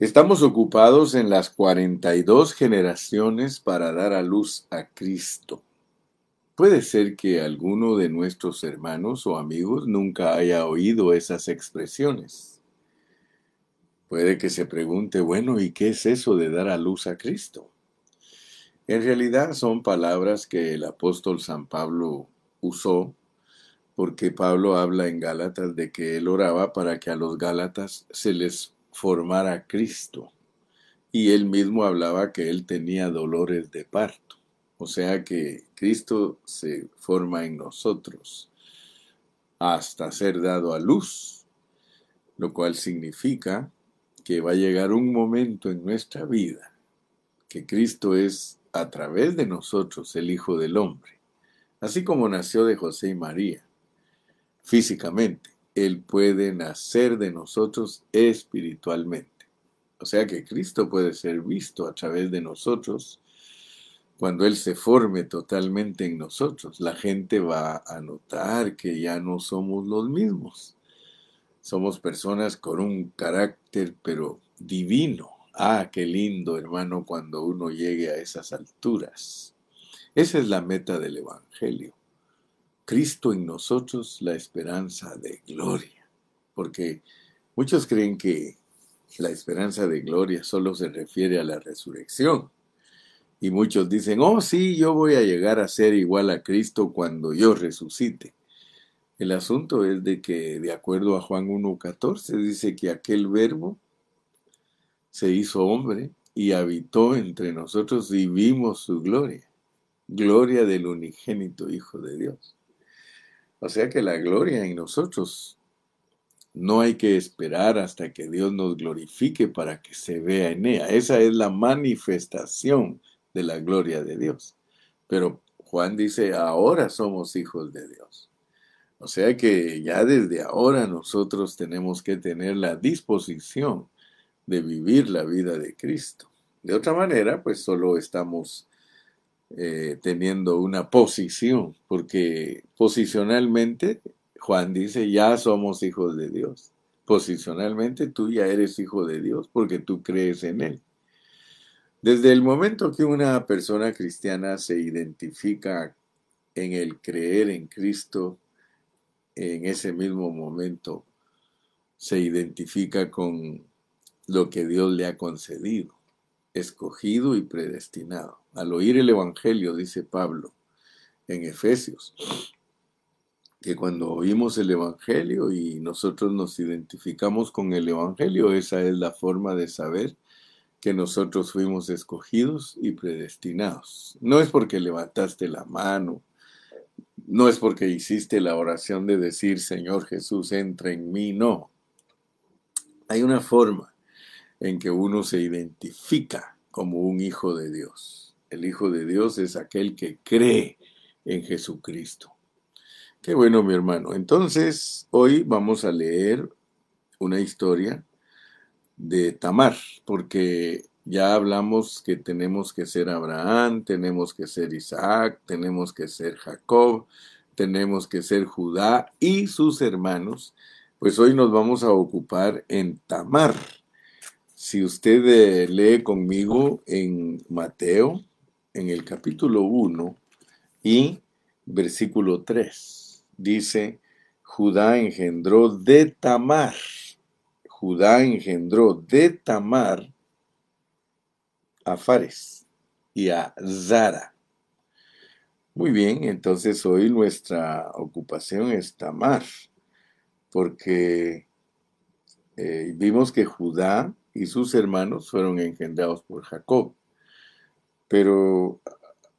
Estamos ocupados en las 42 generaciones para dar a luz a Cristo. Puede ser que alguno de nuestros hermanos o amigos nunca haya oído esas expresiones. Puede que se pregunte, bueno, ¿y qué es eso de dar a luz a Cristo? En realidad son palabras que el apóstol San Pablo usó porque Pablo habla en Gálatas de que él oraba para que a los Gálatas se les formara Cristo. Y él mismo hablaba que él tenía dolores de parto. O sea que Cristo se forma en nosotros hasta ser dado a luz, lo cual significa que va a llegar un momento en nuestra vida que Cristo es a través de nosotros el Hijo del Hombre, así como nació de José y María físicamente, Él puede nacer de nosotros espiritualmente. O sea que Cristo puede ser visto a través de nosotros. Cuando Él se forme totalmente en nosotros, la gente va a notar que ya no somos los mismos. Somos personas con un carácter, pero divino. Ah, qué lindo, hermano, cuando uno llegue a esas alturas. Esa es la meta del Evangelio. Cristo en nosotros la esperanza de gloria. Porque muchos creen que la esperanza de gloria solo se refiere a la resurrección. Y muchos dicen, oh sí, yo voy a llegar a ser igual a Cristo cuando yo resucite. El asunto es de que, de acuerdo a Juan 1.14, dice que aquel verbo se hizo hombre y habitó entre nosotros y vimos su gloria, gloria del unigénito Hijo de Dios. O sea que la gloria en nosotros no hay que esperar hasta que Dios nos glorifique para que se vea en ella. Esa es la manifestación de la gloria de Dios. Pero Juan dice, ahora somos hijos de Dios. O sea que ya desde ahora nosotros tenemos que tener la disposición de vivir la vida de Cristo. De otra manera, pues solo estamos eh, teniendo una posición, porque posicionalmente, Juan dice, ya somos hijos de Dios. Posicionalmente tú ya eres hijo de Dios porque tú crees en Él. Desde el momento que una persona cristiana se identifica en el creer en Cristo, en ese mismo momento se identifica con lo que Dios le ha concedido escogido y predestinado. Al oír el Evangelio, dice Pablo en Efesios, que cuando oímos el Evangelio y nosotros nos identificamos con el Evangelio, esa es la forma de saber que nosotros fuimos escogidos y predestinados. No es porque levantaste la mano, no es porque hiciste la oración de decir, Señor Jesús, entra en mí, no. Hay una forma en que uno se identifica como un hijo de Dios. El hijo de Dios es aquel que cree en Jesucristo. Qué bueno, mi hermano. Entonces, hoy vamos a leer una historia de Tamar, porque ya hablamos que tenemos que ser Abraham, tenemos que ser Isaac, tenemos que ser Jacob, tenemos que ser Judá y sus hermanos. Pues hoy nos vamos a ocupar en Tamar. Si usted eh, lee conmigo en Mateo, en el capítulo 1 y versículo 3, dice, Judá engendró de Tamar, Judá engendró de Tamar a Fares y a Zara. Muy bien, entonces hoy nuestra ocupación es Tamar, porque eh, vimos que Judá y sus hermanos fueron engendrados por Jacob. Pero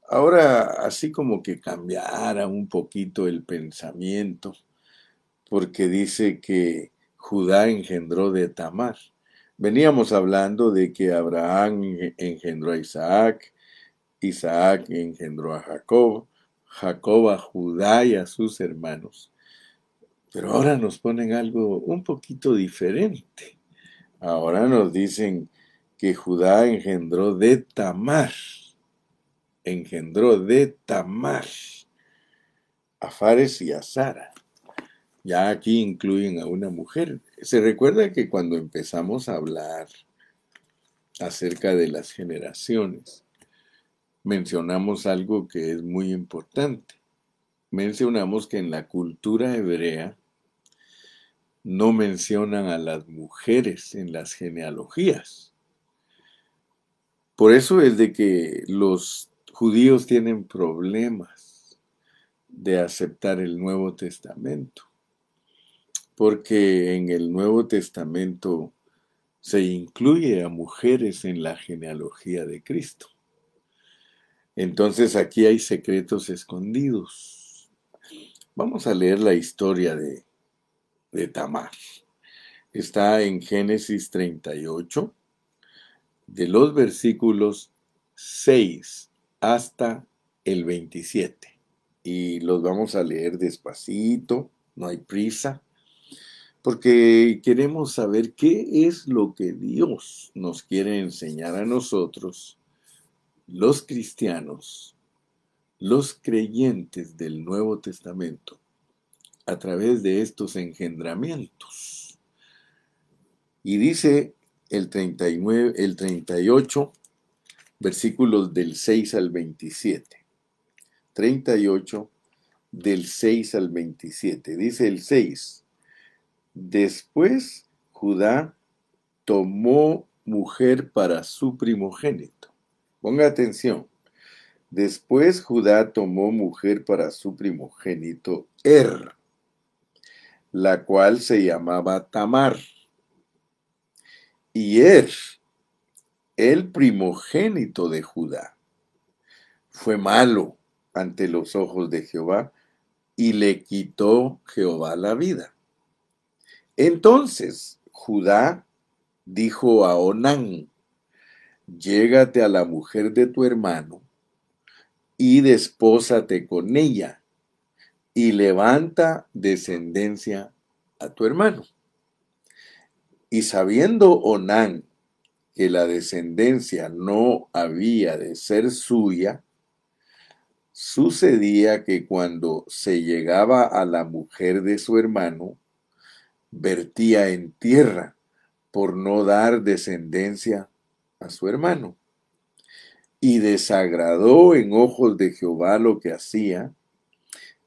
ahora así como que cambiara un poquito el pensamiento, porque dice que Judá engendró de Tamar. Veníamos hablando de que Abraham engendró a Isaac, Isaac engendró a Jacob, Jacob a Judá y a sus hermanos. Pero ahora nos ponen algo un poquito diferente. Ahora nos dicen que Judá engendró de Tamar, engendró de Tamar a Fares y a Sara. Ya aquí incluyen a una mujer. Se recuerda que cuando empezamos a hablar acerca de las generaciones, mencionamos algo que es muy importante. Mencionamos que en la cultura hebrea no mencionan a las mujeres en las genealogías. Por eso es de que los judíos tienen problemas de aceptar el Nuevo Testamento, porque en el Nuevo Testamento se incluye a mujeres en la genealogía de Cristo. Entonces aquí hay secretos escondidos. Vamos a leer la historia de, de Tamar. Está en Génesis 38, de los versículos 6 hasta el 27. Y los vamos a leer despacito, no hay prisa porque queremos saber qué es lo que Dios nos quiere enseñar a nosotros, los cristianos, los creyentes del Nuevo Testamento, a través de estos engendramientos. Y dice el 39, el 38, versículos del 6 al 27. 38 del 6 al 27. Dice el 6 Después Judá tomó mujer para su primogénito. Ponga atención. Después Judá tomó mujer para su primogénito Er, la cual se llamaba Tamar. Y Er, el primogénito de Judá, fue malo ante los ojos de Jehová y le quitó Jehová la vida. Entonces Judá dijo a Onán, llégate a la mujer de tu hermano y despósate con ella y levanta descendencia a tu hermano. Y sabiendo Onán que la descendencia no había de ser suya, sucedía que cuando se llegaba a la mujer de su hermano, vertía en tierra por no dar descendencia a su hermano. Y desagradó en ojos de Jehová lo que hacía,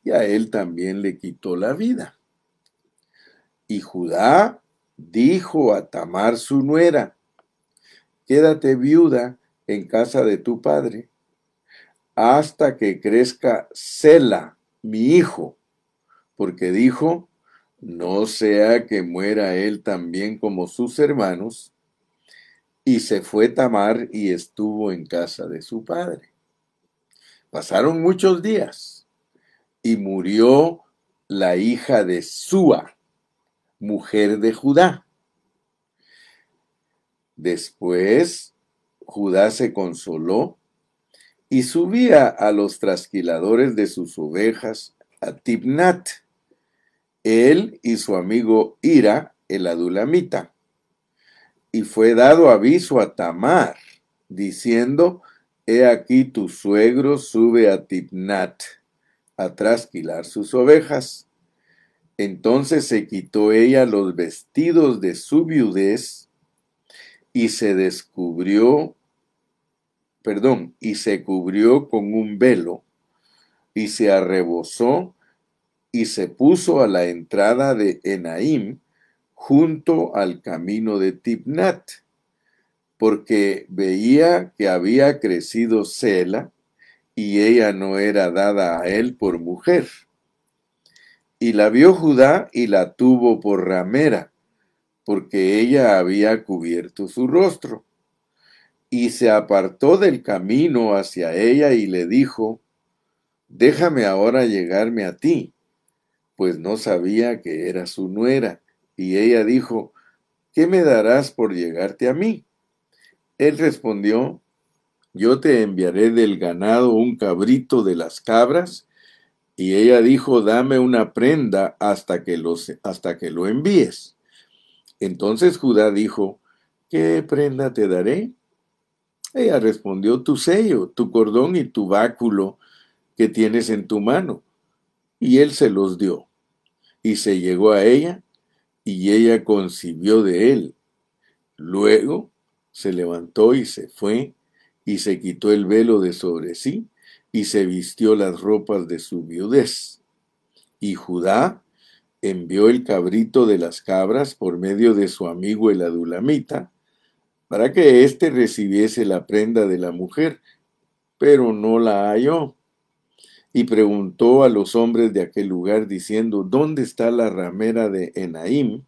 y a él también le quitó la vida. Y Judá dijo a Tamar su nuera, quédate viuda en casa de tu padre, hasta que crezca Sela, mi hijo, porque dijo, no sea que muera él también como sus hermanos. Y se fue Tamar y estuvo en casa de su padre. Pasaron muchos días y murió la hija de Sua, mujer de Judá. Después Judá se consoló y subía a los trasquiladores de sus ovejas a Tibnat él y su amigo Ira, el adulamita. Y fue dado aviso a Tamar, diciendo, He aquí tu suegro sube a Tibnat a trasquilar sus ovejas. Entonces se quitó ella los vestidos de su viudez y se descubrió, perdón, y se cubrió con un velo y se arrebozó y se puso a la entrada de Enaim junto al camino de Tibnat, porque veía que había crecido Sela y ella no era dada a él por mujer. Y la vio Judá y la tuvo por ramera, porque ella había cubierto su rostro. Y se apartó del camino hacia ella y le dijo, Déjame ahora llegarme a ti pues no sabía que era su nuera. Y ella dijo, ¿qué me darás por llegarte a mí? Él respondió, yo te enviaré del ganado un cabrito de las cabras. Y ella dijo, dame una prenda hasta que, lo, hasta que lo envíes. Entonces Judá dijo, ¿qué prenda te daré? Ella respondió, tu sello, tu cordón y tu báculo que tienes en tu mano y él se los dio. Y se llegó a ella, y ella concibió de él. Luego se levantó y se fue, y se quitó el velo de sobre sí, y se vistió las ropas de su viudez. Y Judá envió el cabrito de las cabras por medio de su amigo el adulamita, para que éste recibiese la prenda de la mujer, pero no la halló. Y preguntó a los hombres de aquel lugar, diciendo, ¿dónde está la ramera de Enaim,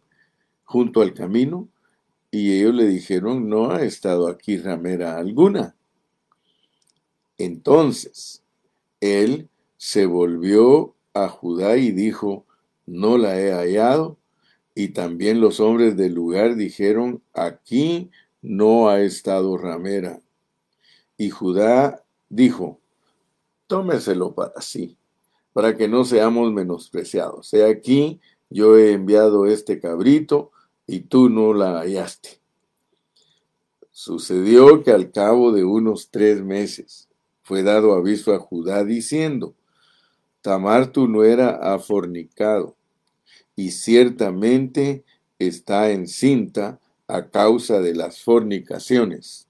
junto al camino? Y ellos le dijeron, no ha estado aquí ramera alguna. Entonces él se volvió a Judá y dijo, no la he hallado. Y también los hombres del lugar dijeron, aquí no ha estado ramera. Y Judá dijo, tómeselo para sí, para que no seamos menospreciados. He aquí, yo he enviado este cabrito y tú no la hallaste. Sucedió que al cabo de unos tres meses fue dado aviso a Judá diciendo, Tamar tu nuera ha fornicado, y ciertamente está encinta a causa de las fornicaciones.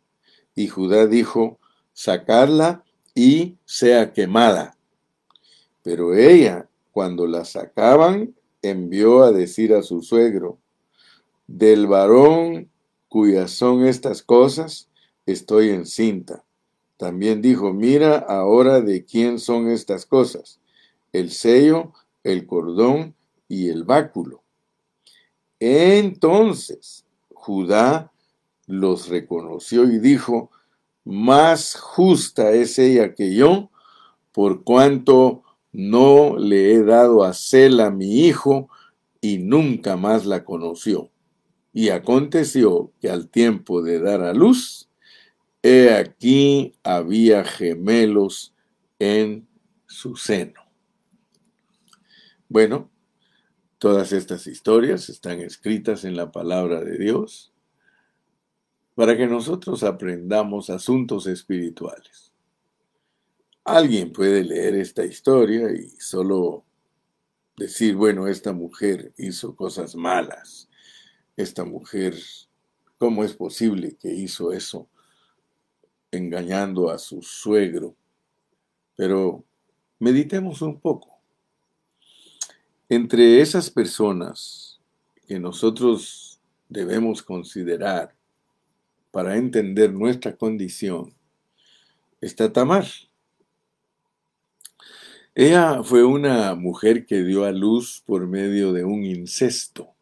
Y Judá dijo, sacarla y sea quemada. Pero ella, cuando la sacaban, envió a decir a su suegro, del varón cuyas son estas cosas, estoy encinta. También dijo, mira ahora de quién son estas cosas, el sello, el cordón y el báculo. Entonces Judá los reconoció y dijo, más justa es ella que yo, por cuanto no le he dado a Sela mi hijo, y nunca más la conoció. Y aconteció que al tiempo de dar a luz, he aquí había gemelos en su seno. Bueno, todas estas historias están escritas en la palabra de Dios para que nosotros aprendamos asuntos espirituales. Alguien puede leer esta historia y solo decir, bueno, esta mujer hizo cosas malas esta mujer, ¿cómo es posible que hizo eso engañando a su suegro? Pero meditemos un poco. Entre esas personas que nosotros debemos considerar para entender nuestra condición, está Tamar. Ella fue una mujer que dio a luz por medio de un incesto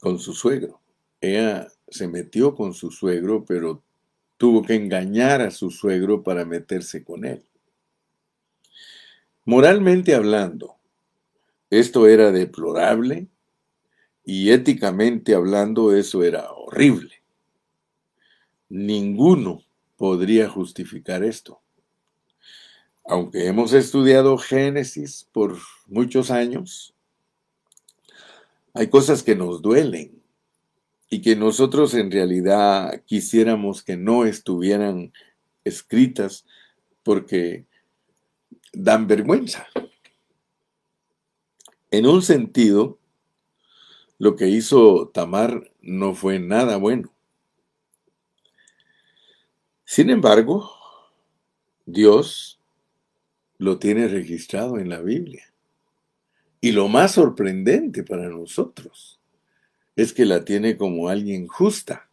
con su suegro. Ella se metió con su suegro, pero tuvo que engañar a su suegro para meterse con él. Moralmente hablando, esto era deplorable y éticamente hablando eso era horrible. Ninguno podría justificar esto. Aunque hemos estudiado Génesis por muchos años, hay cosas que nos duelen y que nosotros en realidad quisiéramos que no estuvieran escritas porque dan vergüenza. En un sentido, lo que hizo Tamar no fue nada bueno. Sin embargo, Dios lo tiene registrado en la Biblia. Y lo más sorprendente para nosotros es que la tiene como alguien justa.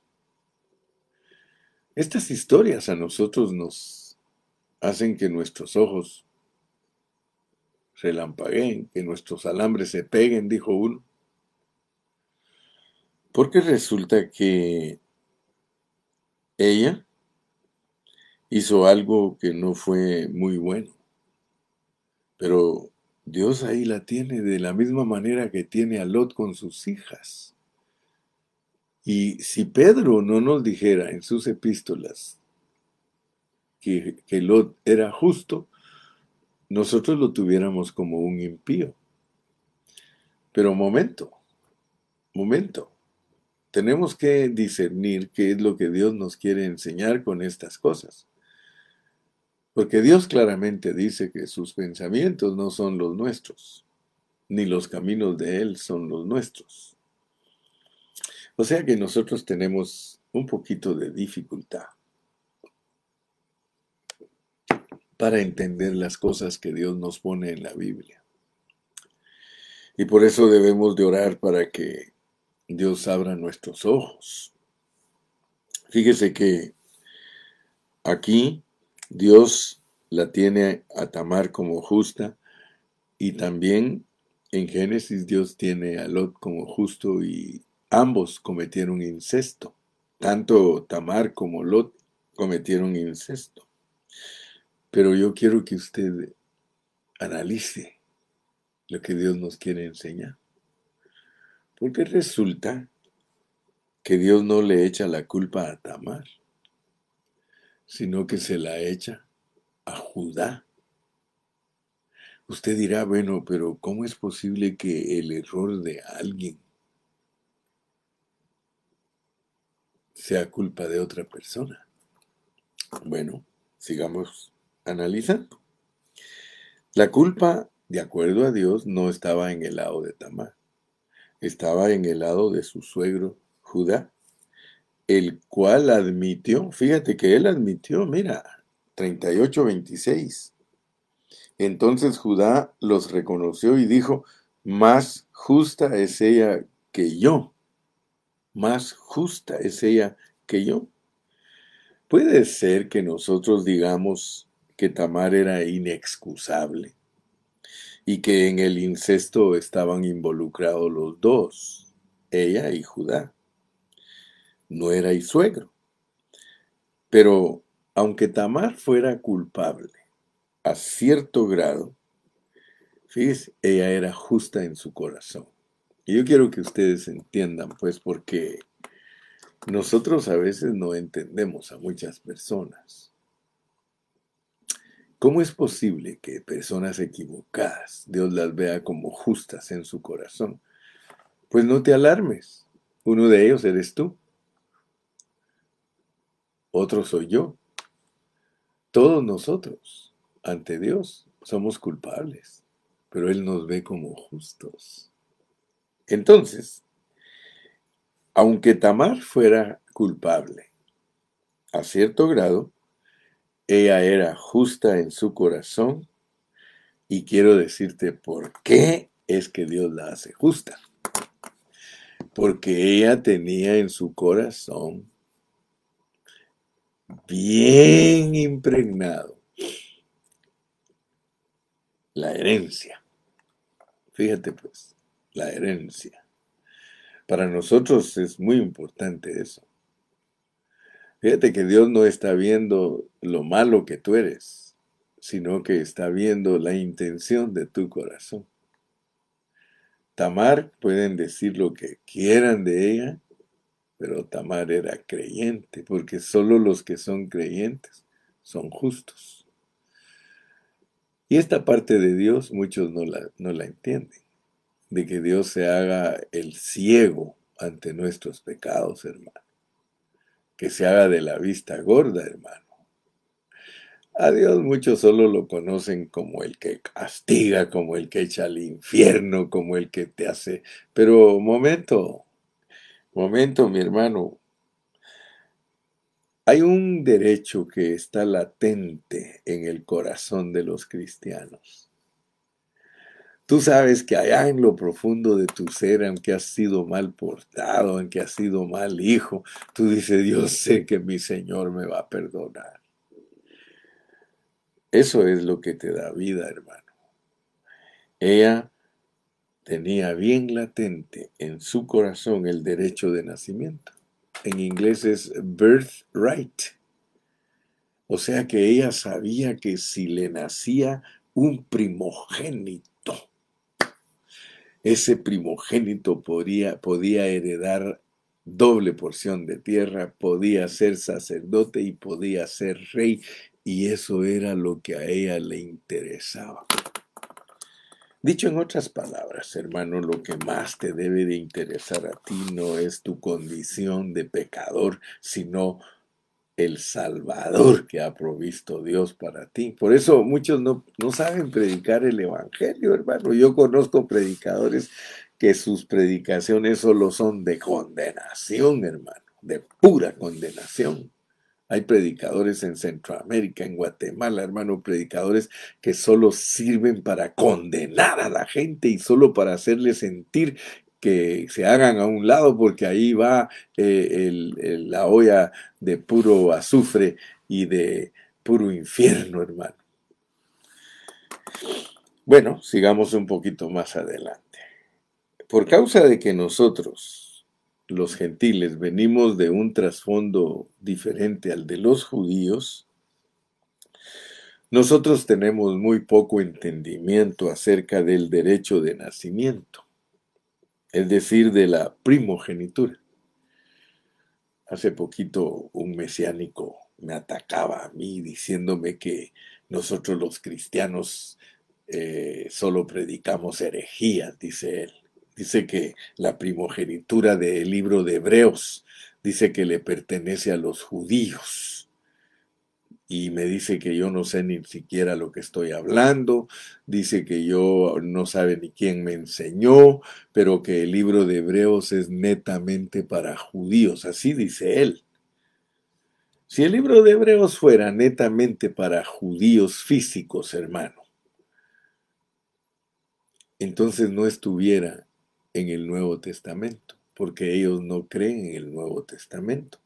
Estas historias a nosotros nos hacen que nuestros ojos relampagueen, que nuestros alambres se peguen, dijo uno. Porque resulta que ella hizo algo que no fue muy bueno, pero Dios ahí la tiene de la misma manera que tiene a Lot con sus hijas. Y si Pedro no nos dijera en sus epístolas que, que Lot era justo, nosotros lo tuviéramos como un impío. Pero momento, momento. Tenemos que discernir qué es lo que Dios nos quiere enseñar con estas cosas. Porque Dios claramente dice que sus pensamientos no son los nuestros, ni los caminos de Él son los nuestros. O sea que nosotros tenemos un poquito de dificultad para entender las cosas que Dios nos pone en la Biblia. Y por eso debemos de orar para que Dios abra nuestros ojos. Fíjese que aquí Dios la tiene a Tamar como justa y también en Génesis Dios tiene a Lot como justo y ambos cometieron incesto. Tanto Tamar como Lot cometieron incesto. Pero yo quiero que usted analice lo que Dios nos quiere enseñar. Porque resulta que Dios no le echa la culpa a Tamar, sino que se la echa a Judá. Usted dirá, bueno, pero ¿cómo es posible que el error de alguien sea culpa de otra persona? Bueno, sigamos analizando. La culpa, de acuerdo a Dios, no estaba en el lado de Tamar, estaba en el lado de su suegro Judá, el cual admitió, fíjate que él admitió, mira, 38-26. Entonces Judá los reconoció y dijo, más justa es ella que yo, más justa es ella que yo. Puede ser que nosotros digamos, que Tamar era inexcusable y que en el incesto estaban involucrados los dos, ella y Judá. No era y suegro. Pero aunque Tamar fuera culpable a cierto grado, fíjese, ella era justa en su corazón. Y yo quiero que ustedes entiendan, pues, porque nosotros a veces no entendemos a muchas personas. ¿Cómo es posible que personas equivocadas Dios las vea como justas en su corazón? Pues no te alarmes. Uno de ellos eres tú. Otro soy yo. Todos nosotros, ante Dios, somos culpables, pero Él nos ve como justos. Entonces, aunque Tamar fuera culpable, a cierto grado, ella era justa en su corazón y quiero decirte por qué es que Dios la hace justa. Porque ella tenía en su corazón bien impregnado la herencia. Fíjate pues, la herencia. Para nosotros es muy importante eso. Fíjate que Dios no está viendo lo malo que tú eres, sino que está viendo la intención de tu corazón. Tamar pueden decir lo que quieran de ella, pero Tamar era creyente, porque solo los que son creyentes son justos. Y esta parte de Dios muchos no la, no la entienden, de que Dios se haga el ciego ante nuestros pecados, hermano que se haga de la vista gorda, hermano. A Dios muchos solo lo conocen como el que castiga, como el que echa al infierno, como el que te hace... Pero momento, momento, mi hermano. Hay un derecho que está latente en el corazón de los cristianos. Tú sabes que allá en lo profundo de tu ser, aunque has sido mal portado, aunque has sido mal hijo, tú dices, Dios sé que mi Señor me va a perdonar. Eso es lo que te da vida, hermano. Ella tenía bien latente en su corazón el derecho de nacimiento. En inglés es birthright. O sea que ella sabía que si le nacía un primogénito, ese primogénito podía, podía heredar doble porción de tierra, podía ser sacerdote y podía ser rey, y eso era lo que a ella le interesaba. Dicho en otras palabras, hermano, lo que más te debe de interesar a ti no es tu condición de pecador, sino el Salvador que ha provisto Dios para ti. Por eso muchos no, no saben predicar el Evangelio, hermano. Yo conozco predicadores que sus predicaciones solo son de condenación, hermano. de pura condenación. Hay predicadores en Centroamérica, en Guatemala, hermano, predicadores que solo sirven para condenar a la gente y solo para hacerle sentir que se hagan a un lado porque ahí va eh, la olla de puro azufre y de puro infierno, hermano. Bueno, sigamos un poquito más adelante. Por causa de que nosotros, los gentiles, venimos de un trasfondo diferente al de los judíos, nosotros tenemos muy poco entendimiento acerca del derecho de nacimiento, es decir, de la primogenitura. Hace poquito un mesiánico me atacaba a mí diciéndome que nosotros los cristianos eh, solo predicamos herejías, dice él. Dice que la primogenitura del libro de Hebreos dice que le pertenece a los judíos. Y me dice que yo no sé ni siquiera lo que estoy hablando, dice que yo no sabe ni quién me enseñó, pero que el libro de Hebreos es netamente para judíos, así dice él. Si el libro de Hebreos fuera netamente para judíos físicos, hermano, entonces no estuviera en el Nuevo Testamento, porque ellos no creen en el Nuevo Testamento.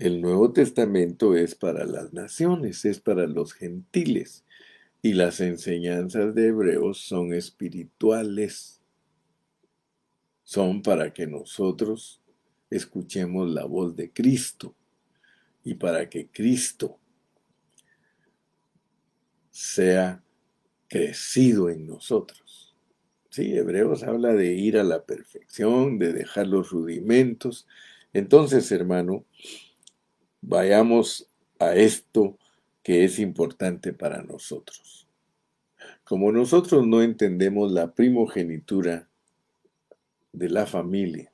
El Nuevo Testamento es para las naciones, es para los gentiles, y las enseñanzas de Hebreos son espirituales. Son para que nosotros escuchemos la voz de Cristo y para que Cristo sea crecido en nosotros. Sí, Hebreos habla de ir a la perfección, de dejar los rudimentos. Entonces, hermano, vayamos a esto que es importante para nosotros. Como nosotros no entendemos la primogenitura de la familia,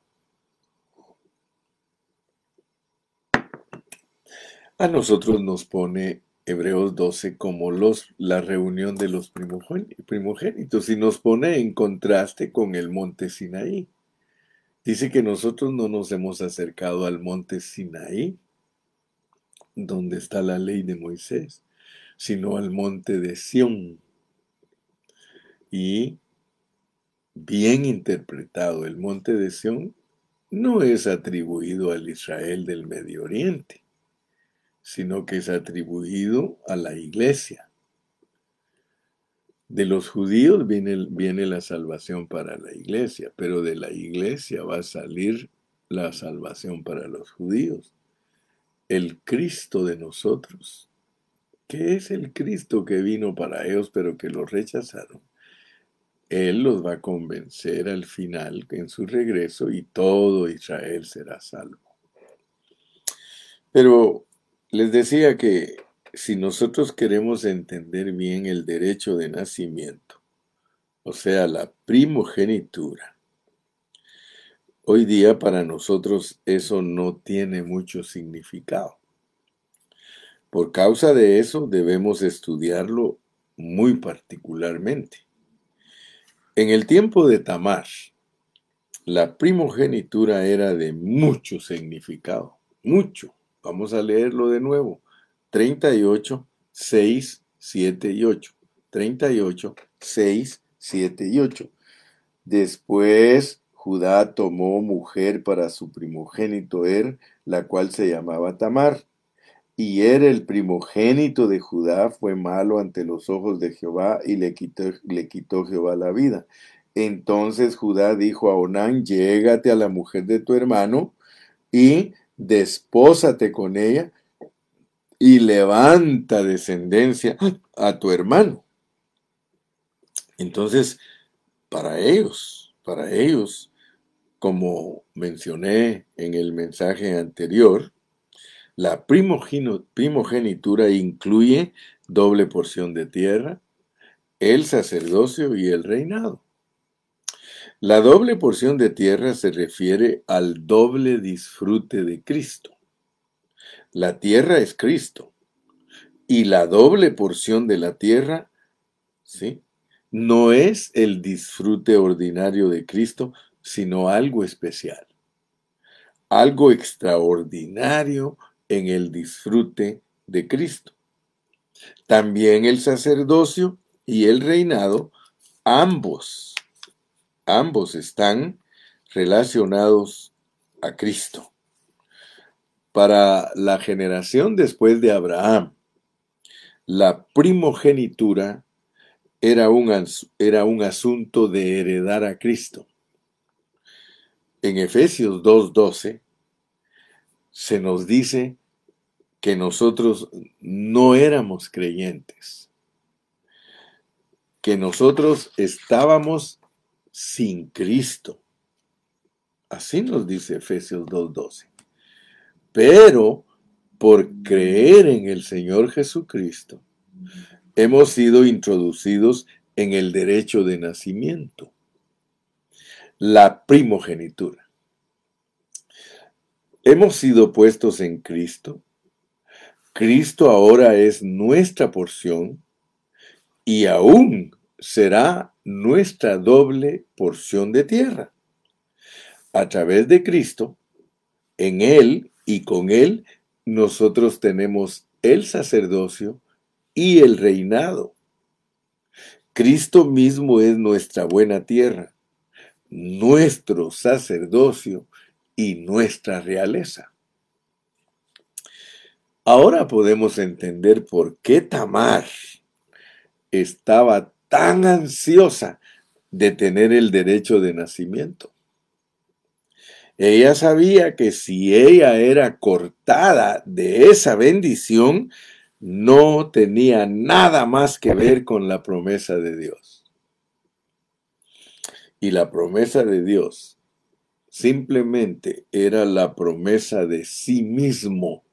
a nosotros nos pone Hebreos 12 como los, la reunión de los primogénitos y nos pone en contraste con el monte Sinaí. Dice que nosotros no nos hemos acercado al monte Sinaí, donde está la ley de Moisés, sino al monte de Sión. Y bien interpretado, el monte de Sión no es atribuido al Israel del Medio Oriente sino que es atribuido a la iglesia. De los judíos viene, viene, la salvación para la iglesia, pero de la iglesia va a salir la salvación para los judíos. El Cristo de nosotros. ¿Qué es el Cristo que vino para ellos pero que los rechazaron? Él los va a convencer al final en su regreso y todo Israel será salvo. Pero les decía que si nosotros queremos entender bien el derecho de nacimiento, o sea, la primogenitura, hoy día para nosotros eso no tiene mucho significado. Por causa de eso debemos estudiarlo muy particularmente. En el tiempo de Tamar, la primogenitura era de mucho significado, mucho. Vamos a leerlo de nuevo. 38, 6, 7 y 8. 38, 6, 7 y 8. Después Judá tomó mujer para su primogénito Er, la cual se llamaba Tamar. Y Er, el primogénito de Judá, fue malo ante los ojos de Jehová y le quitó, le quitó Jehová la vida. Entonces Judá dijo a Onán, llégate a la mujer de tu hermano y despósate con ella y levanta descendencia a tu hermano. Entonces, para ellos, para ellos, como mencioné en el mensaje anterior, la primogenitura incluye doble porción de tierra, el sacerdocio y el reinado. La doble porción de tierra se refiere al doble disfrute de Cristo. La tierra es Cristo y la doble porción de la tierra, ¿sí? No es el disfrute ordinario de Cristo, sino algo especial. algo extraordinario en el disfrute de Cristo. También el sacerdocio y el reinado, ambos, ambos están relacionados a Cristo. Para la generación después de Abraham, la primogenitura era un, era un asunto de heredar a Cristo. En Efesios 2.12 se nos dice que nosotros no éramos creyentes, que nosotros estábamos sin Cristo. Así nos dice Efesios 2.12. Pero por creer en el Señor Jesucristo, hemos sido introducidos en el derecho de nacimiento, la primogenitura. Hemos sido puestos en Cristo. Cristo ahora es nuestra porción y aún será nuestra doble porción de tierra. A través de Cristo, en Él y con Él, nosotros tenemos el sacerdocio y el reinado. Cristo mismo es nuestra buena tierra, nuestro sacerdocio y nuestra realeza. Ahora podemos entender por qué Tamar estaba tan ansiosa de tener el derecho de nacimiento. Ella sabía que si ella era cortada de esa bendición, no tenía nada más que ver con la promesa de Dios. Y la promesa de Dios simplemente era la promesa de sí mismo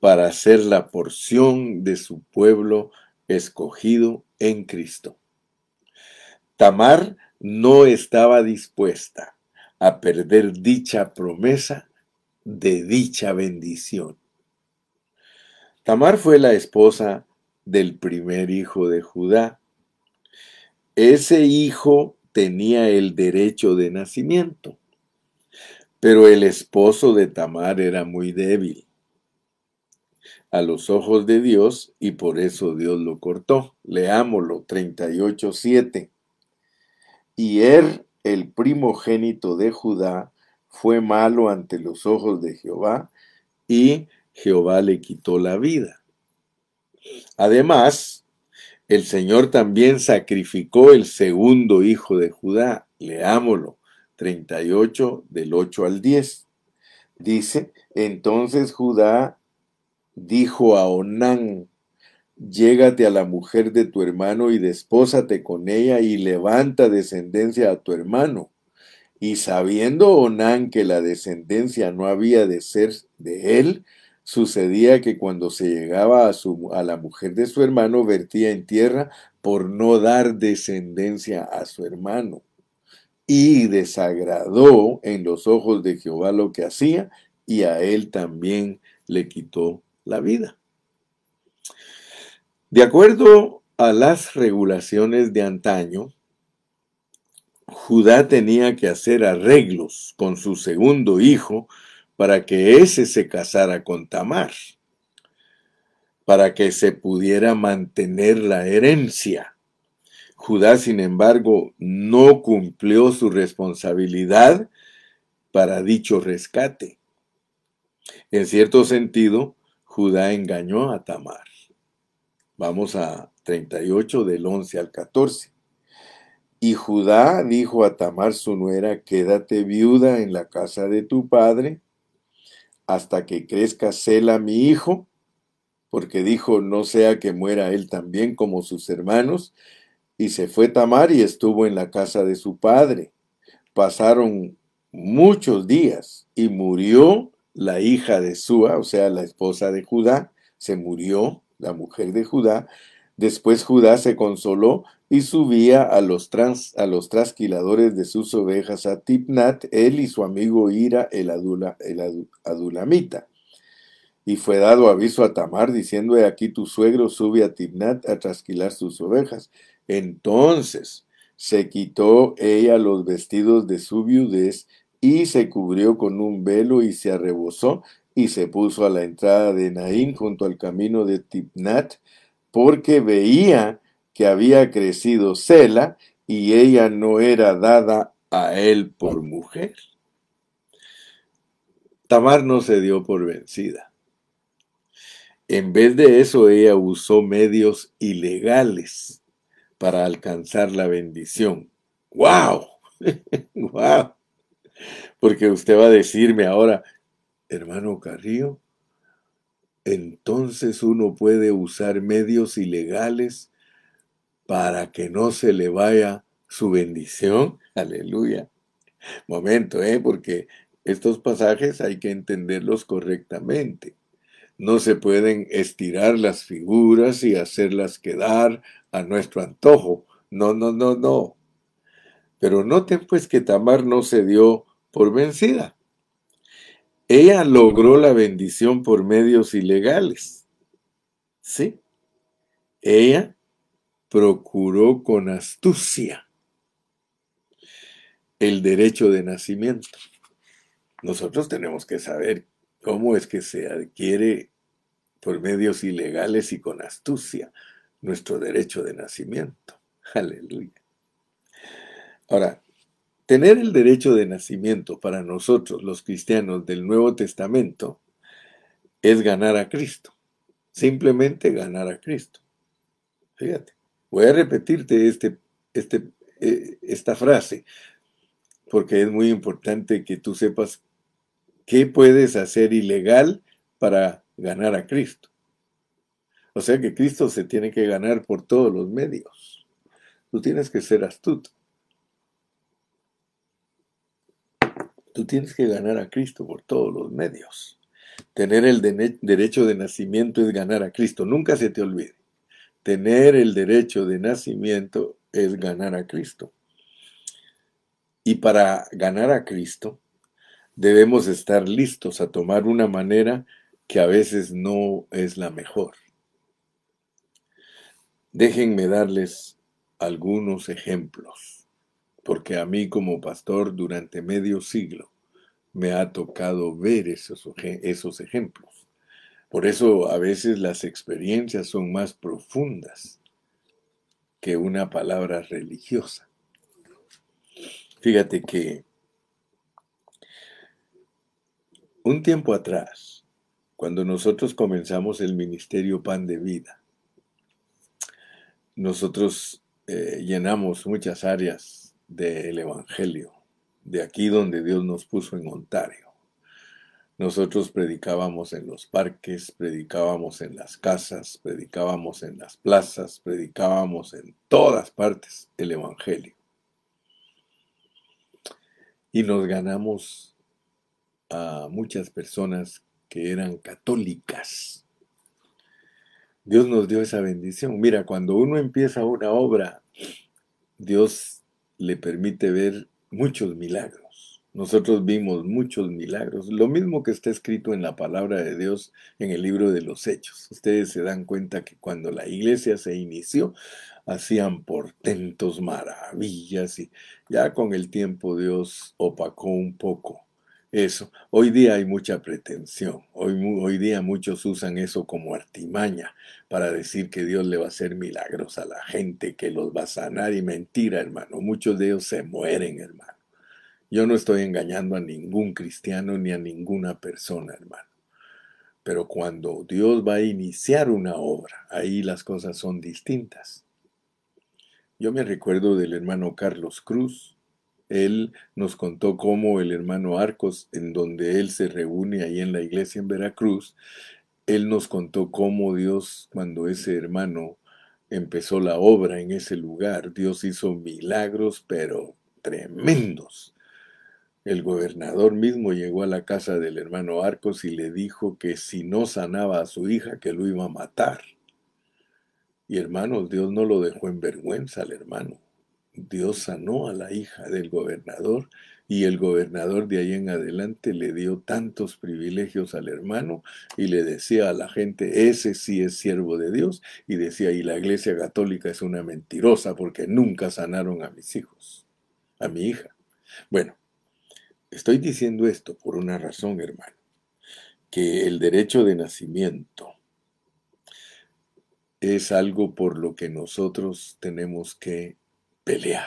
para ser la porción de su pueblo escogido en Cristo. Tamar no estaba dispuesta a perder dicha promesa de dicha bendición. Tamar fue la esposa del primer hijo de Judá. Ese hijo tenía el derecho de nacimiento, pero el esposo de Tamar era muy débil a los ojos de Dios y por eso Dios lo cortó. Leámoslo, 38.7. Y er el primogénito de Judá, fue malo ante los ojos de Jehová, y Jehová le quitó la vida. Además, el Señor también sacrificó el segundo hijo de Judá. Leámoslo, 38 del 8 al 10. Dice, entonces Judá dijo a Onán, Llégate a la mujer de tu hermano y despósate con ella y levanta descendencia a tu hermano. Y sabiendo Onán que la descendencia no había de ser de él, sucedía que cuando se llegaba a, su, a la mujer de su hermano vertía en tierra por no dar descendencia a su hermano. Y desagradó en los ojos de Jehová lo que hacía, y a él también le quitó la vida. De acuerdo a las regulaciones de antaño, Judá tenía que hacer arreglos con su segundo hijo para que ése se casara con Tamar, para que se pudiera mantener la herencia. Judá, sin embargo, no cumplió su responsabilidad para dicho rescate. En cierto sentido, Judá engañó a Tamar. Vamos a 38 del 11 al 14. Y Judá dijo a Tamar su nuera, quédate viuda en la casa de tu padre hasta que crezca Sela mi hijo, porque dijo, no sea que muera él también como sus hermanos. Y se fue Tamar y estuvo en la casa de su padre. Pasaron muchos días y murió la hija de Sua, o sea, la esposa de Judá, se murió la mujer de Judá. Después Judá se consoló y subía a los, trasquiladores de sus ovejas a Tipnat, él y su amigo Ira el adulamita. Y fue dado aviso a Tamar diciendo, he aquí tu suegro sube a Tipnat a trasquilar sus ovejas. Entonces se quitó ella los vestidos de su viudez y se cubrió con un velo y se arrebozó y se puso a la entrada de Naín junto al camino de Tipnat, porque veía que había crecido Sela y ella no era dada a él por mujer. Tamar no se dio por vencida. En vez de eso, ella usó medios ilegales para alcanzar la bendición. ¡Wow! ¡Wow! Porque usted va a decirme ahora, hermano Carrillo, entonces uno puede usar medios ilegales para que no se le vaya su bendición. Aleluya. Momento, ¿eh? Porque estos pasajes hay que entenderlos correctamente. No se pueden estirar las figuras y hacerlas quedar a nuestro antojo. No, no, no, no. Pero noten pues que Tamar no se dio por vencida. Ella logró la bendición por medios ilegales. ¿Sí? Ella procuró con astucia el derecho de nacimiento. Nosotros tenemos que saber cómo es que se adquiere por medios ilegales y con astucia nuestro derecho de nacimiento. Aleluya. Ahora, Tener el derecho de nacimiento para nosotros, los cristianos del Nuevo Testamento, es ganar a Cristo. Simplemente ganar a Cristo. Fíjate, voy a repetirte este, este, eh, esta frase, porque es muy importante que tú sepas qué puedes hacer ilegal para ganar a Cristo. O sea que Cristo se tiene que ganar por todos los medios. Tú tienes que ser astuto. Tú tienes que ganar a Cristo por todos los medios. Tener el derecho de nacimiento es ganar a Cristo. Nunca se te olvide. Tener el derecho de nacimiento es ganar a Cristo. Y para ganar a Cristo debemos estar listos a tomar una manera que a veces no es la mejor. Déjenme darles algunos ejemplos porque a mí como pastor durante medio siglo me ha tocado ver esos, esos ejemplos. Por eso a veces las experiencias son más profundas que una palabra religiosa. Fíjate que un tiempo atrás, cuando nosotros comenzamos el ministerio Pan de Vida, nosotros eh, llenamos muchas áreas del Evangelio, de aquí donde Dios nos puso en Ontario. Nosotros predicábamos en los parques, predicábamos en las casas, predicábamos en las plazas, predicábamos en todas partes el Evangelio. Y nos ganamos a muchas personas que eran católicas. Dios nos dio esa bendición. Mira, cuando uno empieza una obra, Dios le permite ver muchos milagros. Nosotros vimos muchos milagros, lo mismo que está escrito en la palabra de Dios en el libro de los Hechos. Ustedes se dan cuenta que cuando la iglesia se inició, hacían portentos, maravillas y ya con el tiempo Dios opacó un poco eso. Hoy día hay mucha pretensión. Hoy, hoy día muchos usan eso como artimaña para decir que Dios le va a hacer milagros a la gente, que los va a sanar. Y mentira, hermano. Muchos de ellos se mueren, hermano. Yo no estoy engañando a ningún cristiano ni a ninguna persona, hermano. Pero cuando Dios va a iniciar una obra, ahí las cosas son distintas. Yo me recuerdo del hermano Carlos Cruz, él nos contó cómo el hermano Arcos, en donde él se reúne ahí en la iglesia en Veracruz, él nos contó cómo Dios, cuando ese hermano empezó la obra en ese lugar, Dios hizo milagros, pero tremendos. El gobernador mismo llegó a la casa del hermano Arcos y le dijo que si no sanaba a su hija, que lo iba a matar. Y hermanos, Dios no lo dejó en vergüenza al hermano. Dios sanó a la hija del gobernador y el gobernador de ahí en adelante le dio tantos privilegios al hermano y le decía a la gente, ese sí es siervo de Dios, y decía, y la iglesia católica es una mentirosa porque nunca sanaron a mis hijos, a mi hija. Bueno, Estoy diciendo esto por una razón, hermano, que el derecho de nacimiento es algo por lo que nosotros tenemos que pelear.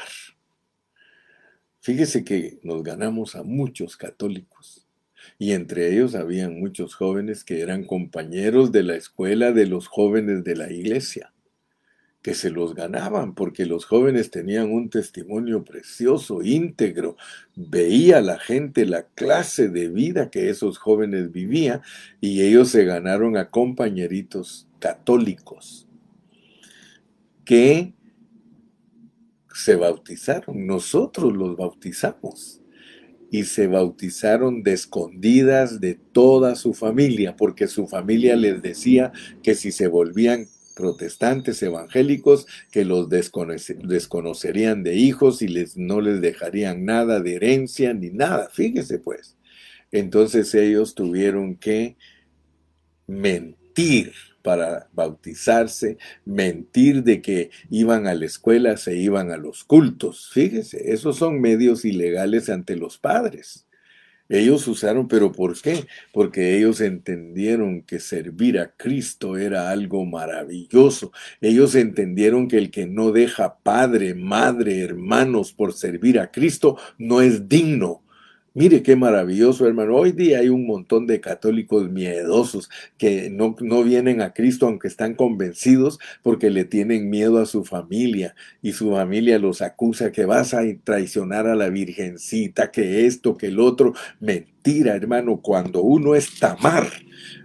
Fíjese que nos ganamos a muchos católicos y entre ellos habían muchos jóvenes que eran compañeros de la escuela de los jóvenes de la iglesia, que se los ganaban porque los jóvenes tenían un testimonio precioso, íntegro, veía la gente la clase de vida que esos jóvenes vivían y ellos se ganaron a compañeritos católicos que se bautizaron, nosotros los bautizamos. Y se bautizaron de escondidas de toda su familia, porque su familia les decía que si se volvían protestantes evangélicos, que los desconocerían de hijos y les, no les dejarían nada de herencia ni nada. Fíjese pues. Entonces ellos tuvieron que mentir para bautizarse, mentir de que iban a la escuela, se iban a los cultos. Fíjese, esos son medios ilegales ante los padres. Ellos usaron, pero ¿por qué? Porque ellos entendieron que servir a Cristo era algo maravilloso. Ellos entendieron que el que no deja padre, madre, hermanos por servir a Cristo no es digno Mire qué maravilloso, hermano. Hoy día hay un montón de católicos miedosos que no, no, vienen a Cristo aunque están convencidos porque le tienen miedo a su familia y su familia los acusa que vas a traicionar a la Virgencita, que esto, que el otro. Mentira, hermano. Cuando uno es tamar,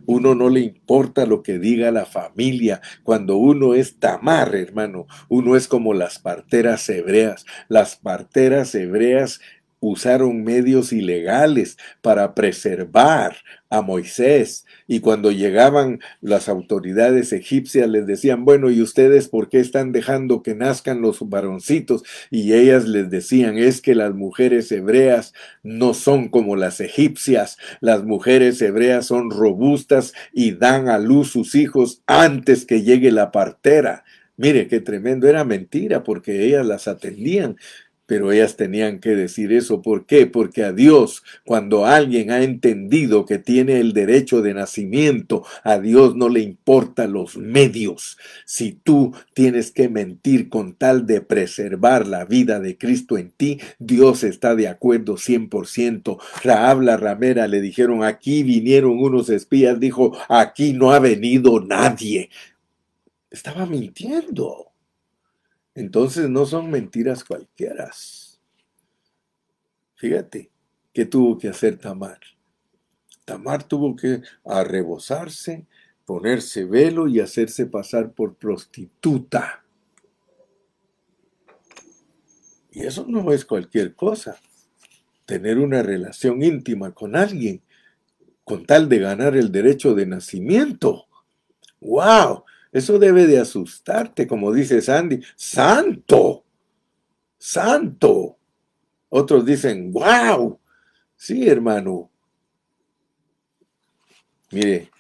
uno no le importa lo que diga la familia. Cuando uno es tamar, hermano, uno es como las parteras hebreas. Las parteras hebreas usaron medios ilegales para preservar a Moisés. Y cuando llegaban las autoridades egipcias les decían, bueno, ¿y ustedes por qué están dejando que nazcan los varoncitos? Y ellas les decían, es que las mujeres hebreas no son como las egipcias. Las mujeres hebreas son robustas y dan a luz sus hijos antes que llegue la partera. Mire, qué tremendo, era mentira porque ellas las atendían pero ellas tenían que decir eso. ¿Por qué? Porque a Dios, cuando alguien ha entendido que tiene el derecho de nacimiento, a Dios no le importan los medios. Si tú tienes que mentir con tal de preservar la vida de Cristo en ti, Dios está de acuerdo 100%. Raab la ramera le dijeron, aquí vinieron unos espías, dijo, aquí no ha venido nadie. Estaba mintiendo. Entonces no son mentiras cualquiera. Fíjate, ¿qué tuvo que hacer Tamar? Tamar tuvo que arrebozarse, ponerse velo y hacerse pasar por prostituta. Y eso no es cualquier cosa. Tener una relación íntima con alguien con tal de ganar el derecho de nacimiento. ¡Wow! Eso debe de asustarte, como dice Sandy. ¡Santo! ¡Santo! Otros dicen, ¡wow! Sí, hermano. Mire,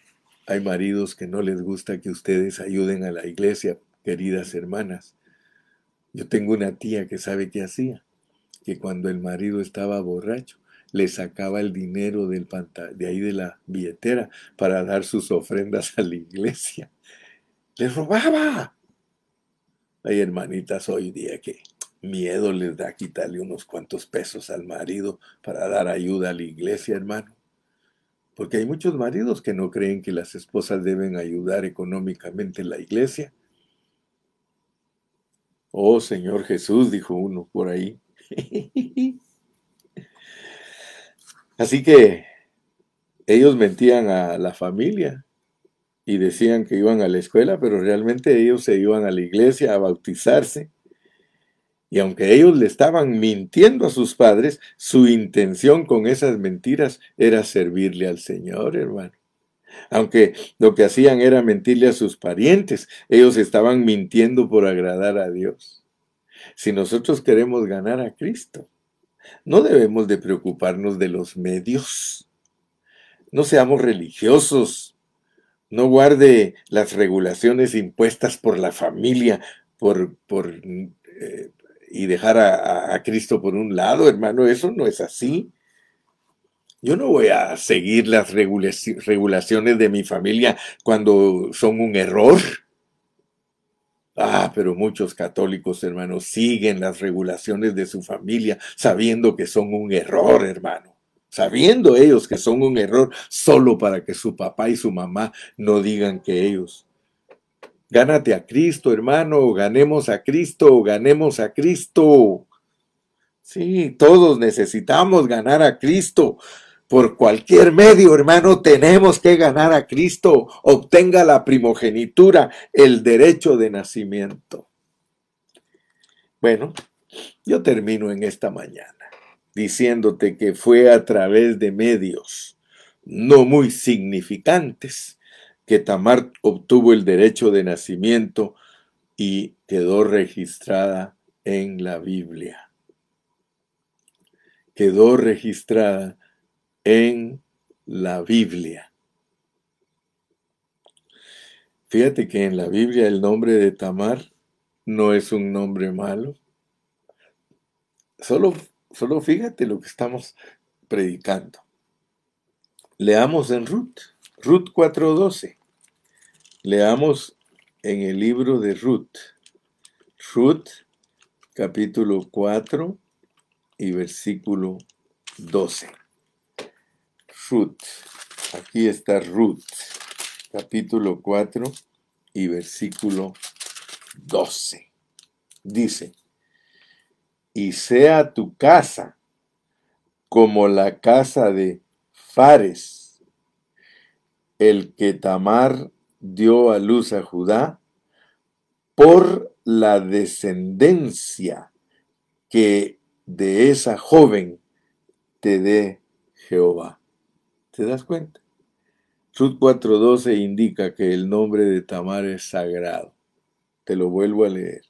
hay maridos que no les gusta que ustedes ayuden a la iglesia, queridas hermanas. Yo tengo una tía que sabe qué hacía, que cuando el marido estaba borracho, le sacaba el dinero de ahí de la billetera para dar sus ofrendas a la iglesia. Les robaba. Hay hermanitas hoy día que miedo les da quitarle unos cuantos pesos al marido para dar ayuda a la iglesia, hermano. Porque hay muchos maridos que no creen que las esposas deben ayudar económicamente en la iglesia. Oh Señor Jesús, dijo uno por ahí. Así que ellos mentían a la familia y decían que iban a la escuela, pero realmente ellos se iban a la iglesia a bautizarse. Y aunque ellos le estaban mintiendo a sus padres, su intención con esas mentiras era servirle al Señor, hermano. Aunque lo que hacían era mentirle a sus parientes, ellos estaban mintiendo por agradar a Dios. Si nosotros queremos ganar a Cristo, no debemos de preocuparnos de los medios. No seamos religiosos no guarde las regulaciones impuestas por la familia por, por, eh, y dejar a, a, Cristo por un lado, hermano. Eso no es así. Yo no voy a seguir las regulaciones de mi familia cuando son un error. Ah, pero muchos católicos, hermanos, siguen las regulaciones de su familia sabiendo que son un error, hermano. Sabiendo ellos que son un error solo para que su papá y su mamá no digan que ellos. Gánate a Cristo, hermano, ganemos a Cristo, ganemos a Cristo. Sí, todos necesitamos ganar a Cristo. Por cualquier medio, hermano, tenemos que ganar a Cristo. Obtenga la primogenitura, el derecho de nacimiento. Bueno, yo termino en esta mañana diciéndote que fue a través de medios no muy significantes que Tamar obtuvo el derecho de nacimiento y quedó registrada en la Biblia. Quedó registrada en la Biblia. Fíjate que en la Biblia el nombre de Tamar no es un nombre malo. Solo, solo fíjate lo que estamos predicando. Leamos en Ruth, Ruth 4.12. Leamos en el libro de Ruth, Ruth capítulo 4 y versículo 12. Ruth. Aquí está Ruth, capítulo 4 y versículo 12. Dice, y sea tu casa como la casa de Fares, el que Tamar dio a luz a Judá, por la descendencia que de esa joven te dé Jehová. ¿Te das cuenta? Ruth 4.12 indica que el nombre de Tamar es sagrado. Te lo vuelvo a leer.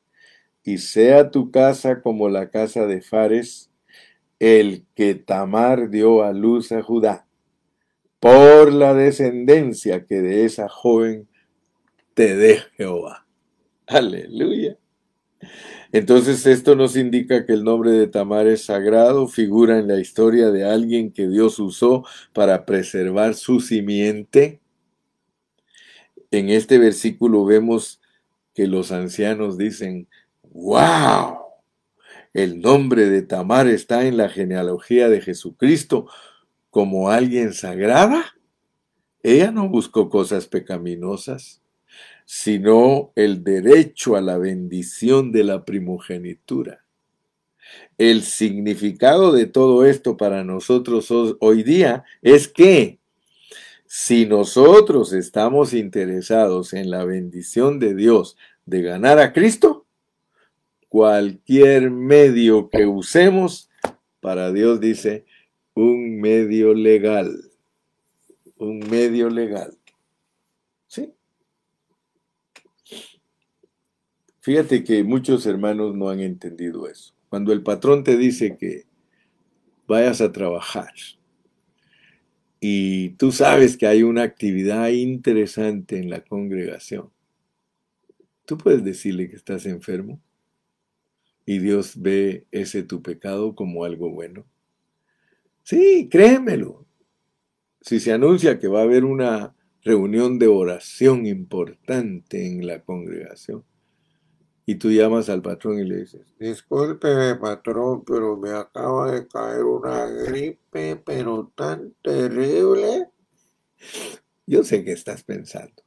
Y sea tu casa como la casa de Fares, el que Tamar dio a luz a Judá, por la descendencia que de esa joven te dé Jehová. Aleluya. Entonces esto nos indica que el nombre de Tamar es sagrado, figura en la historia de alguien que Dios usó para preservar su simiente. En este versículo vemos que los ancianos dicen, wow, el nombre de Tamar está en la genealogía de Jesucristo como alguien sagrada. Ella no buscó cosas pecaminosas sino el derecho a la bendición de la primogenitura. El significado de todo esto para nosotros hoy día es que si nosotros estamos interesados en la bendición de Dios de ganar a Cristo, cualquier medio que usemos, para Dios dice, un medio legal, un medio legal. ¿Sí? Fíjate que muchos hermanos no han entendido eso. Cuando el patrón te dice que vayas a trabajar y tú sabes que hay una actividad interesante en la congregación, tú puedes decirle que estás enfermo y Dios ve ese tu pecado como algo bueno. Sí, créemelo. Si se anuncia que va a haber una reunión de oración importante en la congregación, y tú llamas al patrón y le dices, discúlpeme patrón, pero me acaba de caer una gripe, pero tan terrible. Yo sé que estás pensando,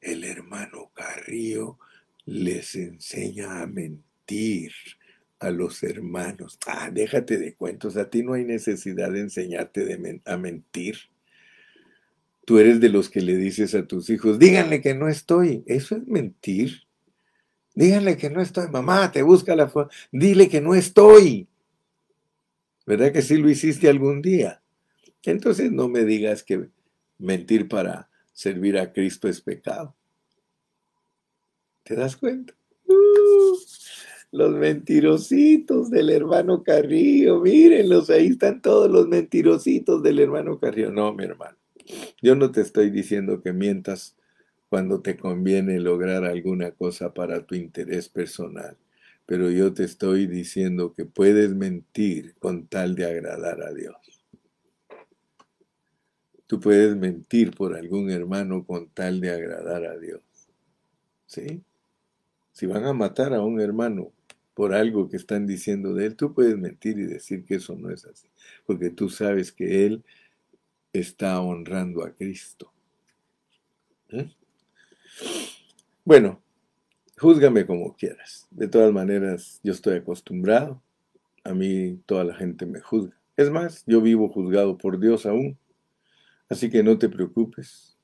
el hermano Carrillo les enseña a mentir a los hermanos. Ah, déjate de cuentos, a ti no hay necesidad de enseñarte a mentir. Tú eres de los que le dices a tus hijos, díganle que no estoy. Eso es mentir. Díganle que no estoy, mamá, te busca la. Dile que no estoy. ¿Verdad que sí lo hiciste algún día? Entonces no me digas que mentir para servir a Cristo es pecado. ¿Te das cuenta? Uh, los mentirositos del hermano Carrillo, mírenlos, ahí están todos los mentirositos del hermano Carrillo. No, mi hermano, yo no te estoy diciendo que mientas cuando te conviene lograr alguna cosa para tu interés personal. Pero yo te estoy diciendo que puedes mentir con tal de agradar a Dios. Tú puedes mentir por algún hermano con tal de agradar a Dios. ¿Sí? Si van a matar a un hermano por algo que están diciendo de él, tú puedes mentir y decir que eso no es así, porque tú sabes que él está honrando a Cristo. ¿Eh? Bueno, júzgame como quieras. De todas maneras, yo estoy acostumbrado. A mí toda la gente me juzga. Es más, yo vivo juzgado por Dios aún. Así que no te preocupes.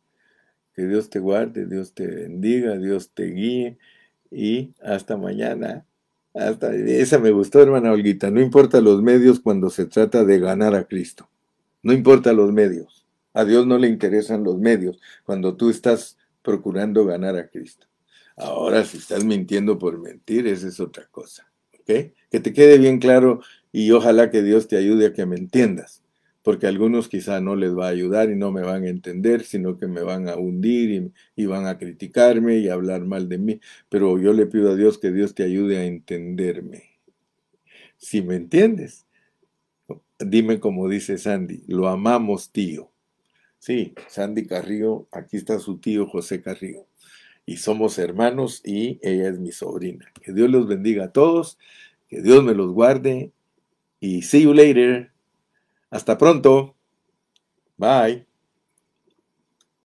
Que Dios te guarde, Dios te bendiga, Dios te guíe. Y hasta mañana. Hasta, esa me gustó, hermana Olguita. No importa los medios cuando se trata de ganar a Cristo. No importa los medios. A Dios no le interesan los medios cuando tú estás procurando ganar a Cristo. Ahora, si estás mintiendo por mentir, esa es otra cosa. ¿Ok? Que te quede bien claro y ojalá que Dios te ayude a que me entiendas. Porque a algunos quizá no les va a ayudar y no me van a entender, sino que me van a hundir y, y van a criticarme y hablar mal de mí. Pero yo le pido a Dios que Dios te ayude a entenderme. Si me entiendes, dime como dice Sandy, lo amamos tío. Sí, Sandy Carrillo, aquí está su tío José Carrillo. Y somos hermanos y ella es mi sobrina. Que Dios los bendiga a todos, que Dios me los guarde y see you later. Hasta pronto. Bye.